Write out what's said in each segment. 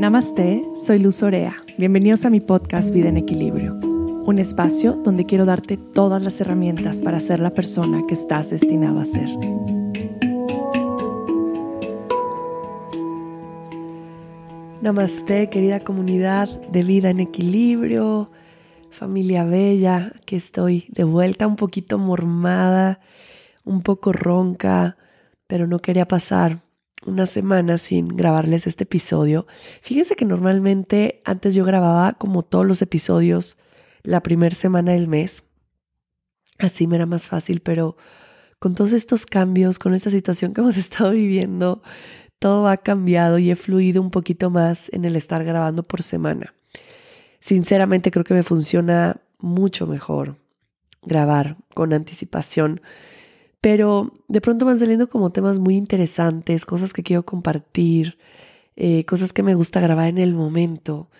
Namaste, soy Luz Orea. Bienvenidos a mi podcast Vida en Equilibrio, un espacio donde quiero darte todas las herramientas para ser la persona que estás destinado a ser. Namaste, querida comunidad de Vida en Equilibrio, familia bella, que estoy de vuelta un poquito mormada, un poco ronca, pero no quería pasar una semana sin grabarles este episodio. Fíjense que normalmente antes yo grababa como todos los episodios la primera semana del mes. Así me era más fácil, pero con todos estos cambios, con esta situación que hemos estado viviendo, todo ha cambiado y he fluido un poquito más en el estar grabando por semana. Sinceramente creo que me funciona mucho mejor grabar con anticipación pero de pronto van saliendo como temas muy interesantes, cosas que quiero compartir, eh, cosas que me gusta grabar en el momento.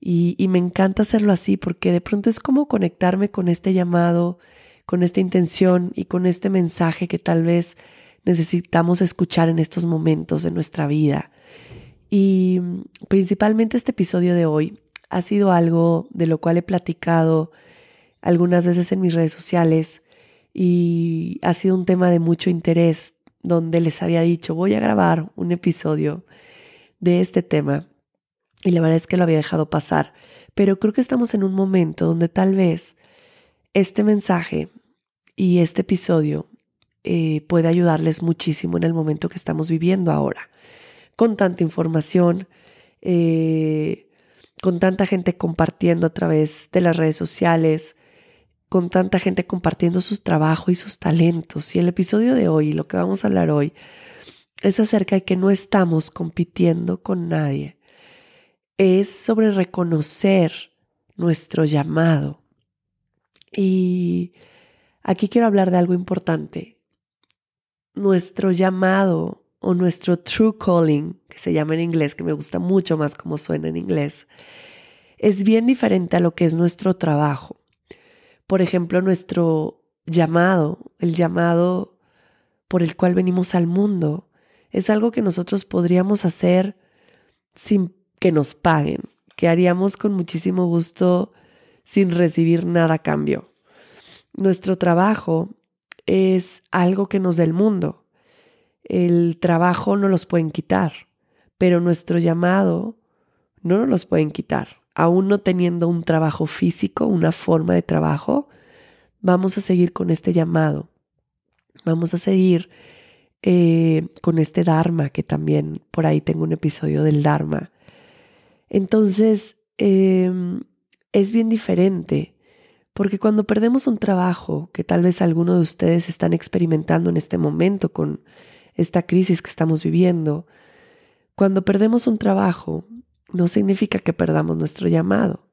Y, y me encanta hacerlo así porque de pronto es como conectarme con este llamado, con esta intención y con este mensaje que tal vez necesitamos escuchar en estos momentos de nuestra vida. Y principalmente este episodio de hoy ha sido algo de lo cual he platicado algunas veces en mis redes sociales y ha sido un tema de mucho interés donde les había dicho voy a grabar un episodio de este tema y la verdad es que lo había dejado pasar, pero creo que estamos en un momento donde tal vez este mensaje y este episodio eh, puede ayudarles muchísimo en el momento que estamos viviendo ahora, con tanta información, eh, con tanta gente compartiendo a través de las redes sociales, con tanta gente compartiendo sus trabajos y sus talentos. Y el episodio de hoy, lo que vamos a hablar hoy, es acerca de que no estamos compitiendo con nadie. Es sobre reconocer nuestro llamado. Y aquí quiero hablar de algo importante. Nuestro llamado o nuestro true calling, que se llama en inglés, que me gusta mucho más como suena en inglés, es bien diferente a lo que es nuestro trabajo por ejemplo, nuestro llamado, el llamado por el cual venimos al mundo, es algo que nosotros podríamos hacer sin que nos paguen, que haríamos con muchísimo gusto sin recibir nada a cambio. Nuestro trabajo es algo que nos da el mundo. El trabajo no los pueden quitar, pero nuestro llamado no nos los pueden quitar aún no teniendo un trabajo físico, una forma de trabajo, vamos a seguir con este llamado. Vamos a seguir eh, con este Dharma, que también por ahí tengo un episodio del Dharma. Entonces, em, es bien diferente, porque cuando perdemos un trabajo, que tal vez algunos de ustedes están experimentando en este momento con esta crisis que estamos viviendo, cuando perdemos un trabajo, no significa que perdamos nuestro llamado.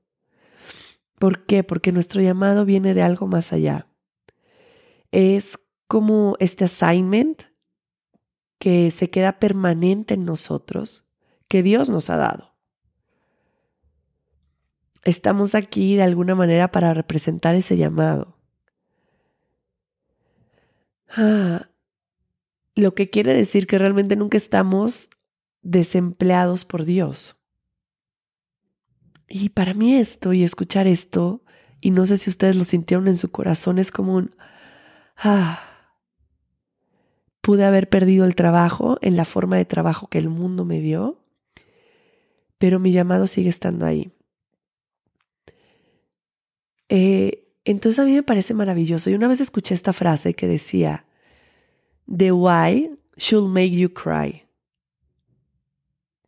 ¿Por qué? Porque nuestro llamado viene de algo más allá. Es como este assignment que se queda permanente en nosotros, que Dios nos ha dado. Estamos aquí de alguna manera para representar ese llamado. Ah, lo que quiere decir que realmente nunca estamos desempleados por Dios. Y para mí esto y escuchar esto, y no sé si ustedes lo sintieron en su corazón, es como un, ah, pude haber perdido el trabajo en la forma de trabajo que el mundo me dio, pero mi llamado sigue estando ahí. Eh, entonces a mí me parece maravilloso. Y una vez escuché esta frase que decía, The why should make you cry.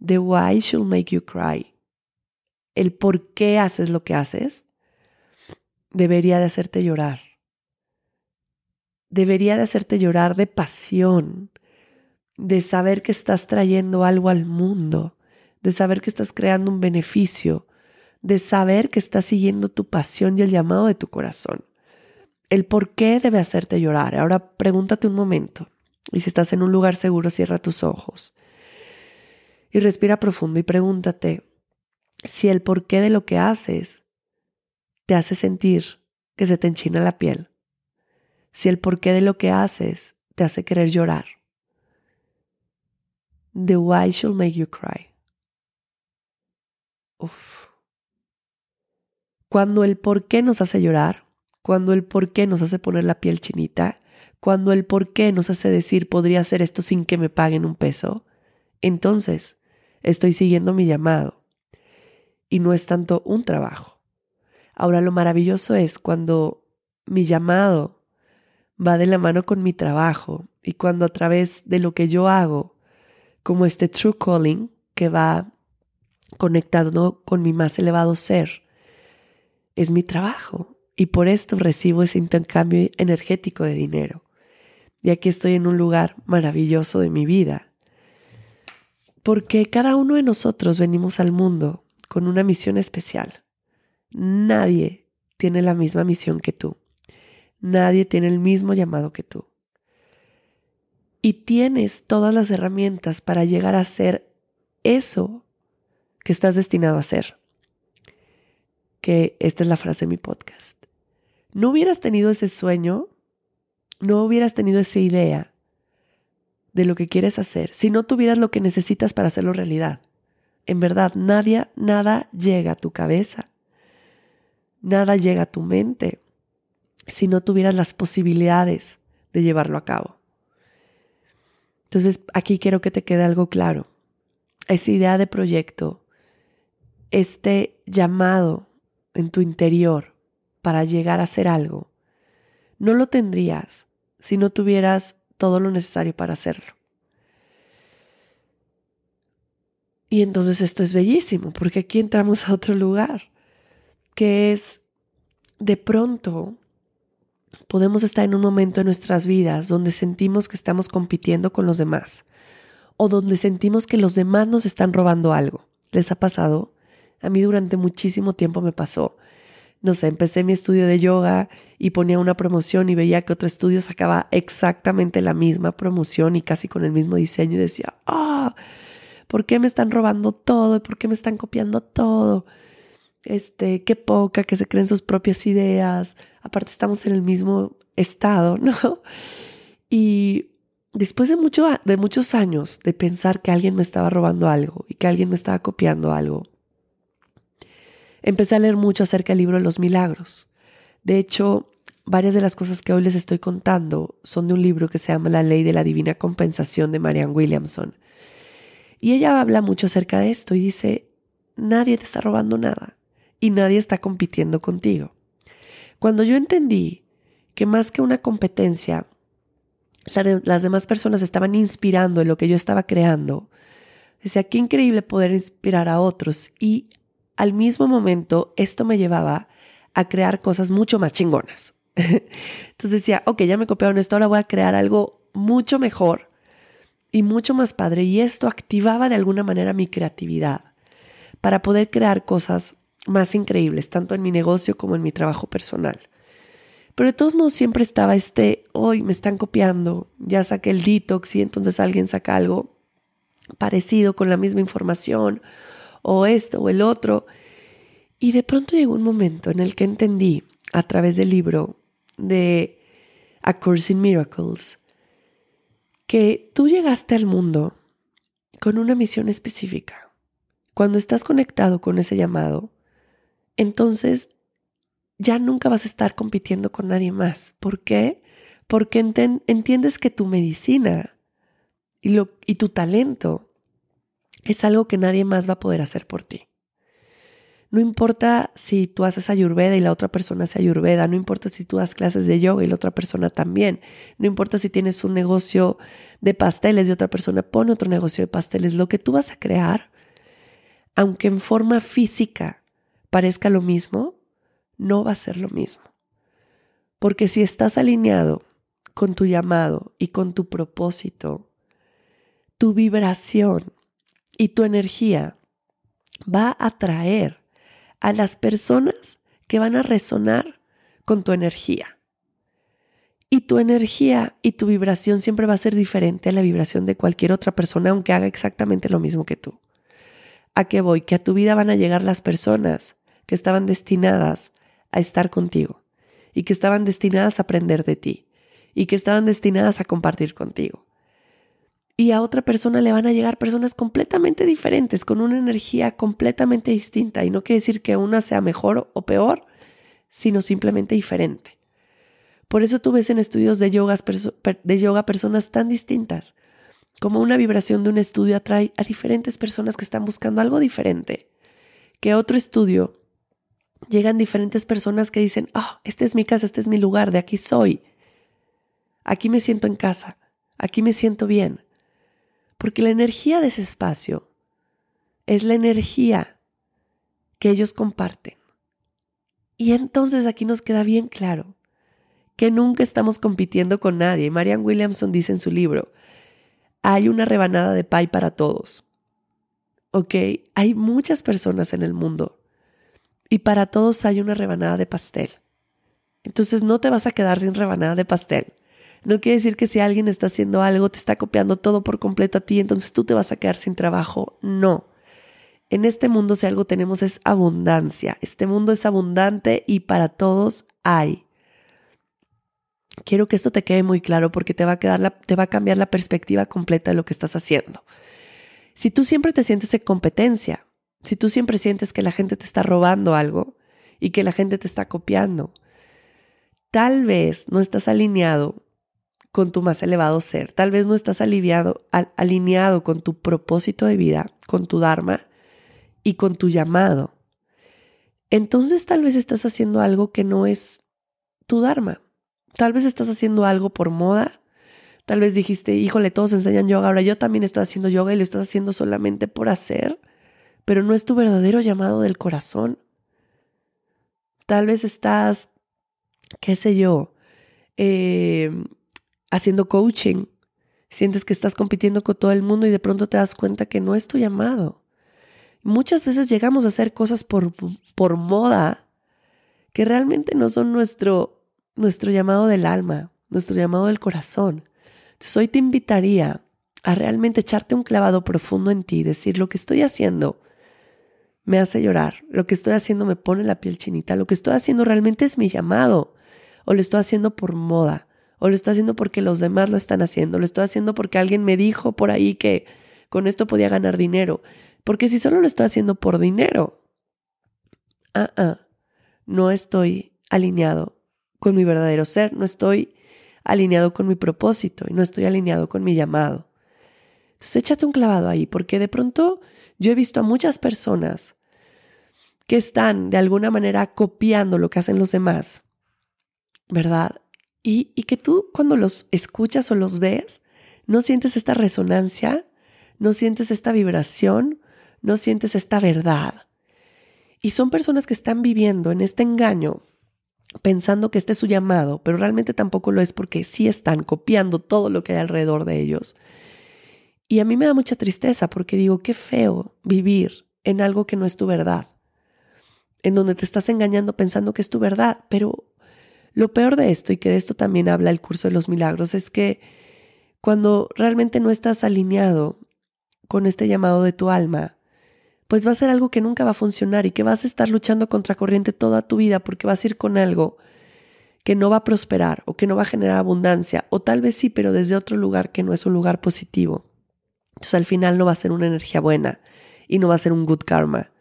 The why should make you cry el por qué haces lo que haces, debería de hacerte llorar. Debería de hacerte llorar de pasión, de saber que estás trayendo algo al mundo, de saber que estás creando un beneficio, de saber que estás siguiendo tu pasión y el llamado de tu corazón. El por qué debe hacerte llorar. Ahora pregúntate un momento. Y si estás en un lugar seguro, cierra tus ojos. Y respira profundo y pregúntate, si el porqué de lo que haces te hace sentir que se te enchina la piel, si el porqué de lo que haces te hace querer llorar, the why should make you cry. Uf. Cuando el por qué nos hace llorar, cuando el por qué nos hace poner la piel chinita, cuando el por qué nos hace decir podría hacer esto sin que me paguen un peso, entonces estoy siguiendo mi llamado. Y no es tanto un trabajo. Ahora lo maravilloso es cuando mi llamado va de la mano con mi trabajo y cuando a través de lo que yo hago, como este true calling que va conectado con mi más elevado ser, es mi trabajo y por esto recibo ese intercambio energético de dinero. Y aquí estoy en un lugar maravilloso de mi vida. Porque cada uno de nosotros venimos al mundo con una misión especial. Nadie tiene la misma misión que tú. Nadie tiene el mismo llamado que tú. Y tienes todas las herramientas para llegar a ser eso que estás destinado a ser. Que esta es la frase de mi podcast. No hubieras tenido ese sueño, no hubieras tenido esa idea de lo que quieres hacer si no tuvieras lo que necesitas para hacerlo realidad. En verdad, nadie, nada llega a tu cabeza, nada llega a tu mente si no tuvieras las posibilidades de llevarlo a cabo. Entonces, aquí quiero que te quede algo claro. Esa idea de proyecto, este llamado en tu interior para llegar a hacer algo, no lo tendrías si no tuvieras todo lo necesario para hacerlo. Y entonces esto es bellísimo, porque aquí entramos a otro lugar, que es de pronto podemos estar en un momento en nuestras vidas donde sentimos que estamos compitiendo con los demás o donde sentimos que los demás nos están robando algo. ¿Les ha pasado? A mí durante muchísimo tiempo me pasó. No sé, empecé mi estudio de yoga y ponía una promoción y veía que otro estudio sacaba exactamente la misma promoción y casi con el mismo diseño y decía, ah, ¿por qué me están robando todo? ¿Por qué me están copiando todo? Este, qué poca que se creen sus propias ideas. Aparte estamos en el mismo estado, ¿no? Y después de, mucho, de muchos años de pensar que alguien me estaba robando algo y que alguien me estaba copiando algo, empecé a leer mucho acerca del libro de los milagros. De hecho, varias de las cosas que hoy les estoy contando son de un libro que se llama La ley de la divina compensación de Marianne Williamson. Y ella habla mucho acerca de esto y dice, nadie te está robando nada y nadie está compitiendo contigo. Cuando yo entendí que más que una competencia, las demás personas estaban inspirando en lo que yo estaba creando, decía, qué increíble poder inspirar a otros y al mismo momento esto me llevaba a crear cosas mucho más chingonas. Entonces decía, ok, ya me copiaron esto, ahora voy a crear algo mucho mejor y mucho más padre. Y esto activaba de alguna manera mi creatividad para poder crear cosas más increíbles, tanto en mi negocio como en mi trabajo personal. Pero de todos modos siempre estaba este, hoy me están copiando, ya saqué el detox y entonces alguien saca algo parecido con la misma información o esto o el otro. Y de pronto llegó un momento en el que entendí a través del libro de A Course in Miracles que tú llegaste al mundo con una misión específica. Cuando estás conectado con ese llamado, entonces ya nunca vas a estar compitiendo con nadie más. ¿Por qué? Porque entiendes que tu medicina y, y tu talento es algo que nadie más va a poder hacer por ti. No importa si tú haces ayurveda y la otra persona hace ayurveda, no importa si tú das clases de yoga y la otra persona también, no importa si tienes un negocio de pasteles y otra persona pone otro negocio de pasteles, lo que tú vas a crear, aunque en forma física parezca lo mismo, no va a ser lo mismo. Porque si estás alineado con tu llamado y con tu propósito, tu vibración y tu energía va a atraer a las personas que van a resonar con tu energía. Y tu energía y tu vibración siempre va a ser diferente a la vibración de cualquier otra persona, aunque haga exactamente lo mismo que tú. ¿A qué voy? Que a tu vida van a llegar las personas que estaban destinadas a estar contigo y que estaban destinadas a aprender de ti y que estaban destinadas a compartir contigo. Y a otra persona le van a llegar personas completamente diferentes, con una energía completamente distinta. Y no quiere decir que una sea mejor o peor, sino simplemente diferente. Por eso tú ves en estudios de, de yoga personas tan distintas, como una vibración de un estudio atrae a diferentes personas que están buscando algo diferente, que otro estudio llegan diferentes personas que dicen, oh, esta es mi casa, este es mi lugar, de aquí soy, aquí me siento en casa, aquí me siento bien, porque la energía de ese espacio es la energía que ellos comparten. Y entonces aquí nos queda bien claro que nunca estamos compitiendo con nadie. Marianne Williamson dice en su libro, hay una rebanada de pay para todos. ¿Ok? Hay muchas personas en el mundo y para todos hay una rebanada de pastel. Entonces no te vas a quedar sin rebanada de pastel. No quiere decir que si alguien está haciendo algo, te está copiando todo por completo a ti, entonces tú te vas a quedar sin trabajo. No. En este mundo si algo tenemos es abundancia. Este mundo es abundante y para todos hay. Quiero que esto te quede muy claro porque te va a, quedar te va a cambiar la perspectiva completa de lo que estás haciendo. Si tú siempre te sientes en competencia, si tú siempre sientes que la gente te está robando algo y que la gente te está copiando, tal vez no estás alineado con tu más elevado ser, tal vez no estás aliviado, alineado con tu propósito de vida, con tu Dharma y con tu llamado. Entonces tal vez estás haciendo algo que no es tu Dharma. Tal vez estás haciendo algo por moda. Tal vez dijiste, híjole, todos enseñan yoga, ahora yo también estoy haciendo yoga y lo estás haciendo solamente por hacer, pero no es tu verdadero llamado del corazón. Tal vez estás, qué sé yo, em, haciendo coaching. Sientes que estás compitiendo con todo el mundo y de pronto te das cuenta que no es tu llamado. Muchas veces llegamos a hacer cosas por, por moda que realmente no son nuestro nuestro llamado del alma, nuestro llamado del corazón. Entonces hoy te invitaría a realmente echarte un clavado profundo en ti, decir lo que estoy haciendo me hace llorar, lo que estoy haciendo me pone la piel chinita, lo que estoy haciendo realmente es mi llamado, o lo estoy haciendo por moda, o lo estoy haciendo porque los demás lo están haciendo, lo estoy haciendo porque alguien me dijo por ahí que con esto podía ganar dinero, porque si solo lo estoy haciendo por dinero, ah, ah, no estoy alineado con mi verdadero ser, no estoy alineado con mi propósito y no estoy alineado con mi llamado. Entonces échate un clavado ahí, porque de pronto yo he visto a muchas personas que están de alguna manera copiando lo que hacen los demás, ¿verdad? Y, que tú cuando los escuchas o los ves, no sientes esta resonancia, no sientes esta vibración, no sientes esta verdad. Y son personas que están viviendo en este engaño pensando que este es su llamado, pero realmente tampoco lo es porque sí están copiando todo lo que hay alrededor de ellos. Y a mí me da mucha tristeza porque digo, qué feo vivir en algo que no es tu verdad, en donde te estás engañando pensando que es tu verdad, pero lo peor de esto, y que de esto también habla el curso de los milagros, es que cuando realmente no estás alineado con este llamado de tu alma, pues va a ser algo que nunca va a funcionar y que vas a estar luchando contra corriente toda tu vida porque vas a ir con algo que no va a prosperar o que no va a generar abundancia, o tal vez sí, pero desde otro lugar que no es un lugar positivo. Entonces al final no va a ser una energía buena y no va a ser un good karma.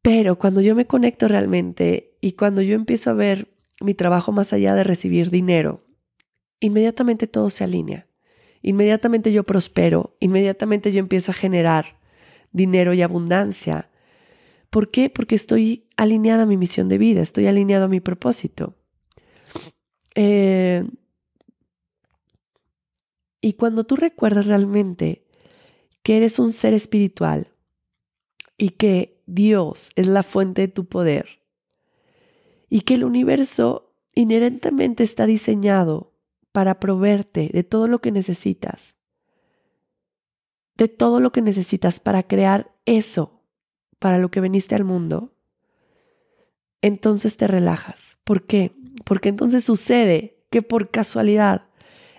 Pero cuando yo me conecto realmente y cuando yo empiezo a ver mi trabajo más allá de recibir dinero, inmediatamente todo se alinea. Inmediatamente yo prospero, inmediatamente yo empiezo a generar dinero y abundancia. ¿Por qué? Porque estoy alineada a mi misión de vida, estoy alineado a mi propósito. Eh, y cuando tú recuerdas realmente que eres un ser espiritual y que Dios es la fuente de tu poder y que el universo inherentemente está diseñado para proveerte de todo lo que necesitas, de todo lo que necesitas para crear eso para lo que viniste al mundo, entonces te relajas. ¿Por qué? Porque entonces sucede que por casualidad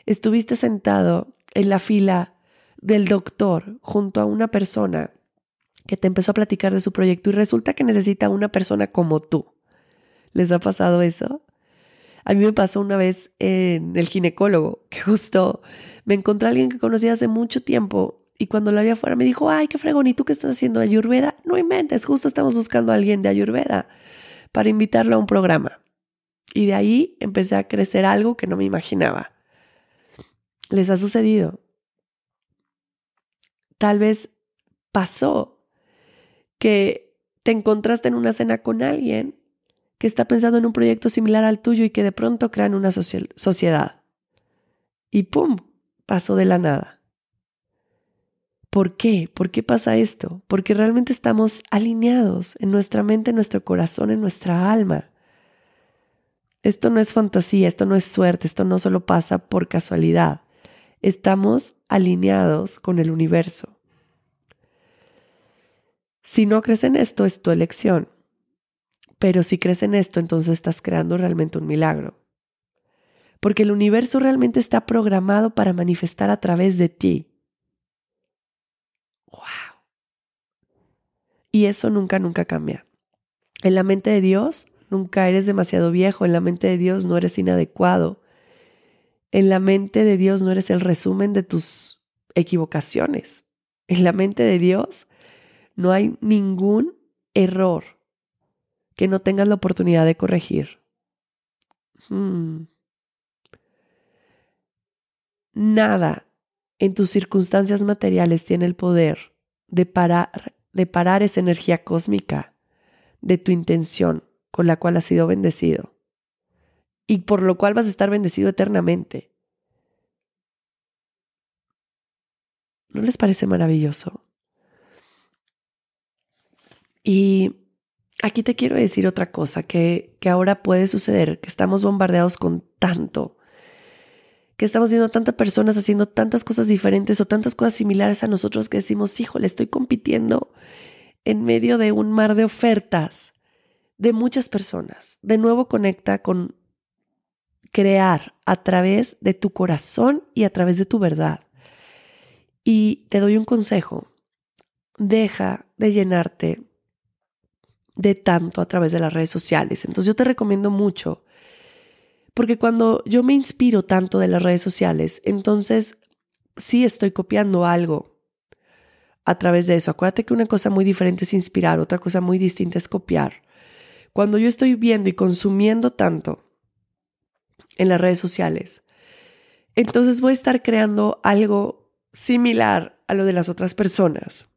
estuviste sentado en la fila del doctor junto a una persona que te empezó a platicar de su proyecto y resulta que necesita una persona como tú. ¿Les ha pasado eso? A mí me pasó una vez en el ginecólogo, que justo me encontré a alguien que conocía hace mucho tiempo y cuando la vi afuera me dijo, ay, qué fregón, ¿y tú qué estás haciendo Ayurveda? No inventes, justo estamos buscando a alguien de Ayurveda para invitarlo a un programa. Y de ahí empecé a crecer algo que no me imaginaba. ¿Les ha sucedido? Tal vez pasó que te encontraste en una cena con alguien que está pensando en un proyecto similar al tuyo y que de pronto crean una sociedad. Y ¡pum! Pasó de la nada. ¿Por qué? ¿Por qué pasa esto? Porque realmente estamos alineados en nuestra mente, en nuestro corazón, en nuestra alma. Esto no es fantasía, esto no es suerte, esto no solo pasa por casualidad. Estamos alineados con el universo. Si no crees en esto, es tu elección. Pero si crees en esto, entonces estás creando realmente un milagro. Porque el universo realmente está programado para manifestar a través de ti. ¡Wow! Y eso nunca, nunca cambia. En la mente de Dios nunca eres demasiado viejo, en la mente de Dios no eres inadecuado. En la mente de Dios no eres el resumen de tus equivocaciones. En la mente de Dios no hay ningún error que no tengas la oportunidad de corregir. Hmm. Nada en tus circunstancias materiales tiene el poder de parar, de parar esa energía cósmica de tu intención con la cual has sido bendecido y por lo cual vas a estar bendecido eternamente. ¿No les parece maravilloso? Y aquí te quiero decir otra cosa que, que ahora puede suceder, que estamos bombardeados con tanto, que estamos viendo tantas personas haciendo tantas cosas diferentes o tantas cosas similares a nosotros que decimos, híjole, estoy compitiendo en medio de un mar de ofertas de muchas personas. De nuevo conecta con crear a través de tu corazón y a través de tu verdad. Y te doy un consejo. Deja de llenarte de tanto a través de las redes sociales. Entonces yo te recomiendo mucho, porque cuando yo me inspiro tanto de las redes sociales, entonces sí estoy copiando algo a través de eso. Acuérdate que una cosa muy diferente es inspirar, otra cosa muy distinta es copiar. Cuando yo estoy viendo y consumiendo tanto en las redes sociales. Entonces voy a estar creando algo similar a lo de las otras personas.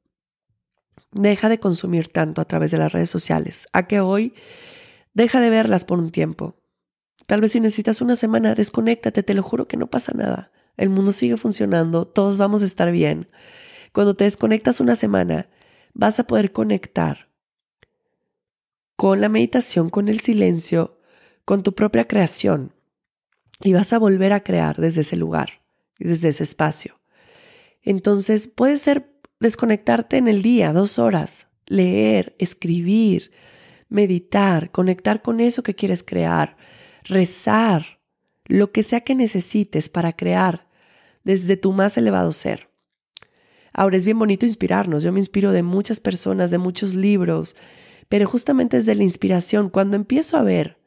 Deja de consumir tanto a través de las redes sociales. A que hoy deja de verlas por un tiempo. Tal vez si necesitas una semana, desconéctate, te lo juro que no pasa nada. El mundo sigue funcionando, todos vamos a estar bien. Cuando te desconectas una semana, vas a poder conectar con la meditación, con el silencio, con tu propia creación y vas a volver a crear desde ese lugar, desde ese espacio. Entonces puede ser desconectarte en el día, dos horas, leer, escribir, meditar, conectar con eso que quieres crear, rezar, lo que sea que necesites para crear desde tu más elevado ser. Ahora es bien bonito inspirarnos, yo me inspiro de muchas personas, de muchos libros, pero justamente desde la inspiración, cuando empiezo a ver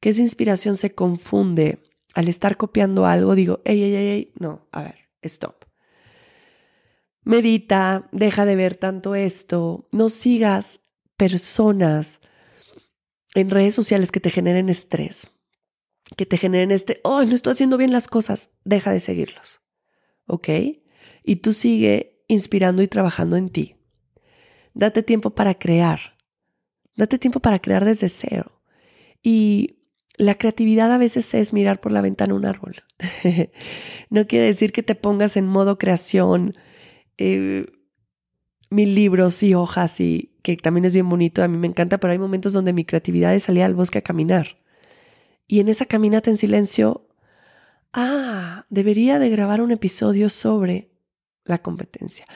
que esa inspiración se confunde al estar copiando algo, digo, ey, ey, ey, no, a ver, stop. Medita, deja de ver tanto esto, no sigas personas en redes sociales que te generen estrés, que te generen este, oh, no estoy haciendo bien las cosas, deja de seguirlos, ¿ok? Y tú sigue inspirando y trabajando en ti. Date tiempo para crear, date tiempo para crear desde cero. Y la creatividad a veces es mirar por la ventana un árbol. no quiere decir que te pongas en modo creación, eh, mil libros y hojas y que también es bien bonito, a mí me encanta, pero hay momentos donde mi creatividad es salir al bosque a caminar. Y en esa caminata en silencio, ah, debería de grabar un episodio sobre la competencia.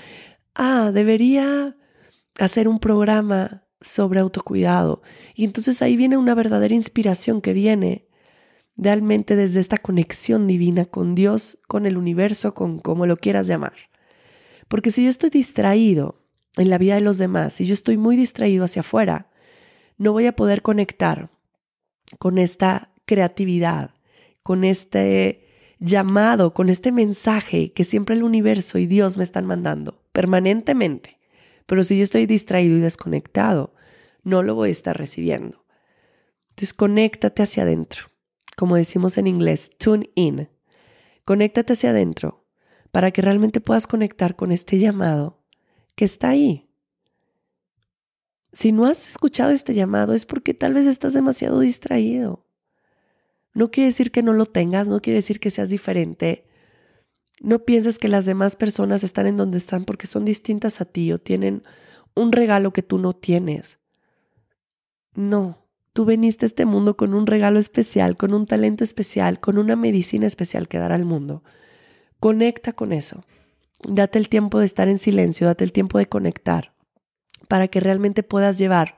Ah, debería hacer un programa sobre autocuidado. Y entonces ahí viene una verdadera inspiración que viene realmente desde esta conexión divina con Dios, con el universo, con como lo quieras llamar. Porque si yo estoy distraído en la vida de los demás, si yo estoy muy distraído hacia afuera, no voy a poder conectar con esta creatividad, con este llamado, con este mensaje que siempre el universo y Dios me están mandando permanentemente. Pero si yo estoy distraído y desconectado, no lo voy a estar recibiendo. Entonces, conéctate hacia adentro. Como decimos en inglés, tune in. Conéctate hacia adentro para que realmente puedas conectar con este llamado que está ahí. Si no has escuchado este llamado es porque tal vez estás demasiado distraído. No quiere decir que no lo tengas, no quiere decir que seas diferente. No pienses que las demás personas están en donde están porque son distintas a ti o tienen un regalo que tú no tienes. No, tú veniste a este mundo con un regalo especial, con un talento especial, con una medicina especial que dar al mundo. Conecta con eso. Date el tiempo de estar en silencio, date el tiempo de conectar para que realmente puedas llevar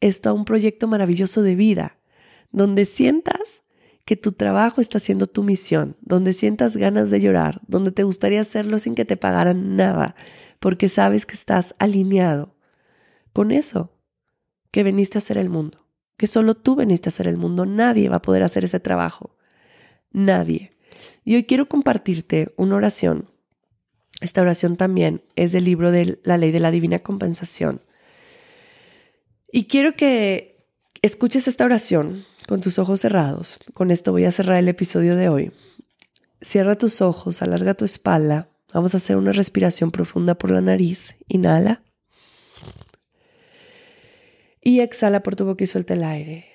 esto a un proyecto maravilloso de vida, donde sientas que tu trabajo está siendo tu misión, donde sientas ganas de llorar, donde te gustaría hacerlo sin que te pagaran nada, porque sabes que estás alineado con eso que veniste a hacer el mundo, que solo tú veniste a hacer el mundo, nadie va a poder hacer ese trabajo, nadie. Y hoy quiero compartirte una oración. Esta oración también es del libro de la ley de la divina compensación. Y quiero que escuches esta oración con tus ojos cerrados. Con esto voy a cerrar el episodio de hoy. Cierra tus ojos, alarga tu espalda. Vamos a hacer una respiración profunda por la nariz. Inhala. Y exhala por tu boca y suelta el aire.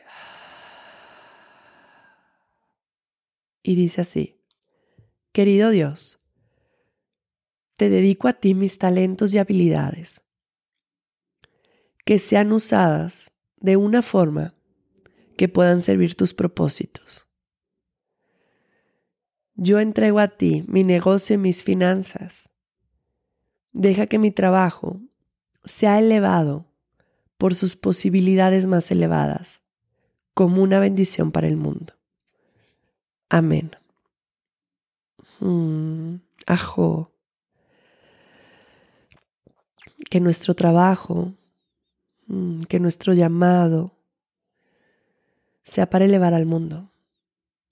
Y dice así, querido Dios, te dedico a ti mis talentos y habilidades, que sean usadas de una forma que puedan servir tus propósitos. Yo entrego a ti mi negocio y mis finanzas. Deja que mi trabajo sea elevado por sus posibilidades más elevadas, como una bendición para el mundo. Amén. Mm, ajo. Que nuestro trabajo, mm, que nuestro llamado, sea para elevar al mundo,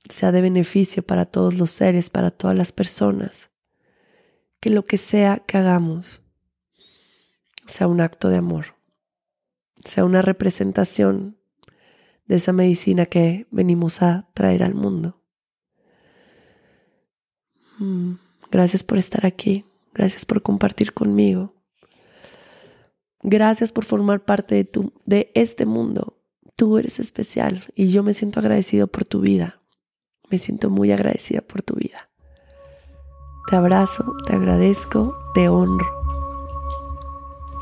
sea de beneficio para todos los seres, para todas las personas. Que lo que sea que hagamos sea un acto de amor, sea una representación de esa medicina que venimos a traer al mundo. Mm, gracias por estar aquí, gracias por compartir conmigo. Gracias por formar parte de, tu, de este mundo Tú eres especial y yo me siento agradecido por tu vida. Me siento muy agradecida por tu vida. Te abrazo, te agradezco, te honro.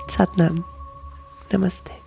Satnam. Namaste.